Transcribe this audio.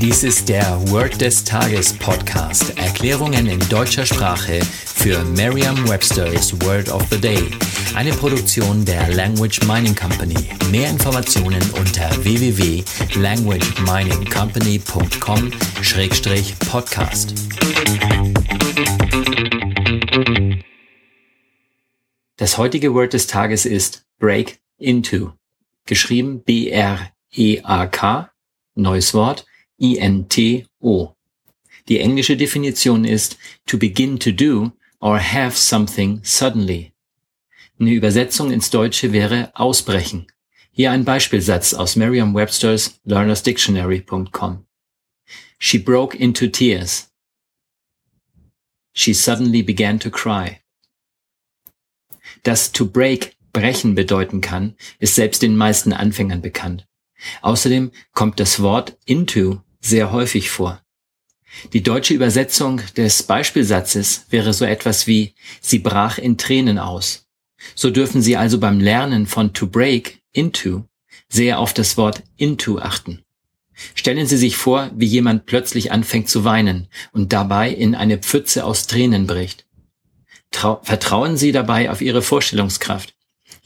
Dies ist der Word des Tages Podcast. Erklärungen in deutscher Sprache für Merriam-Webster's Word of the Day. Eine Produktion der Language Mining Company. Mehr Informationen unter www.languageminingcompany.com-podcast. Das heutige Word des Tages ist Break into. Geschrieben B-R-E-A-K, neues Wort, I-N-T-O. Die englische Definition ist to begin to do or have something suddenly. Eine Übersetzung ins Deutsche wäre ausbrechen. Hier ein Beispielsatz aus Merriam-Webster's learnersdictionary.com. She broke into tears. She suddenly began to cry. Dass to break brechen bedeuten kann, ist selbst den meisten Anfängern bekannt. Außerdem kommt das Wort into sehr häufig vor. Die deutsche Übersetzung des Beispielsatzes wäre so etwas wie sie brach in Tränen aus. So dürfen Sie also beim Lernen von to break into sehr auf das Wort into achten. Stellen Sie sich vor, wie jemand plötzlich anfängt zu weinen und dabei in eine Pfütze aus Tränen bricht. Trau vertrauen Sie dabei auf Ihre Vorstellungskraft.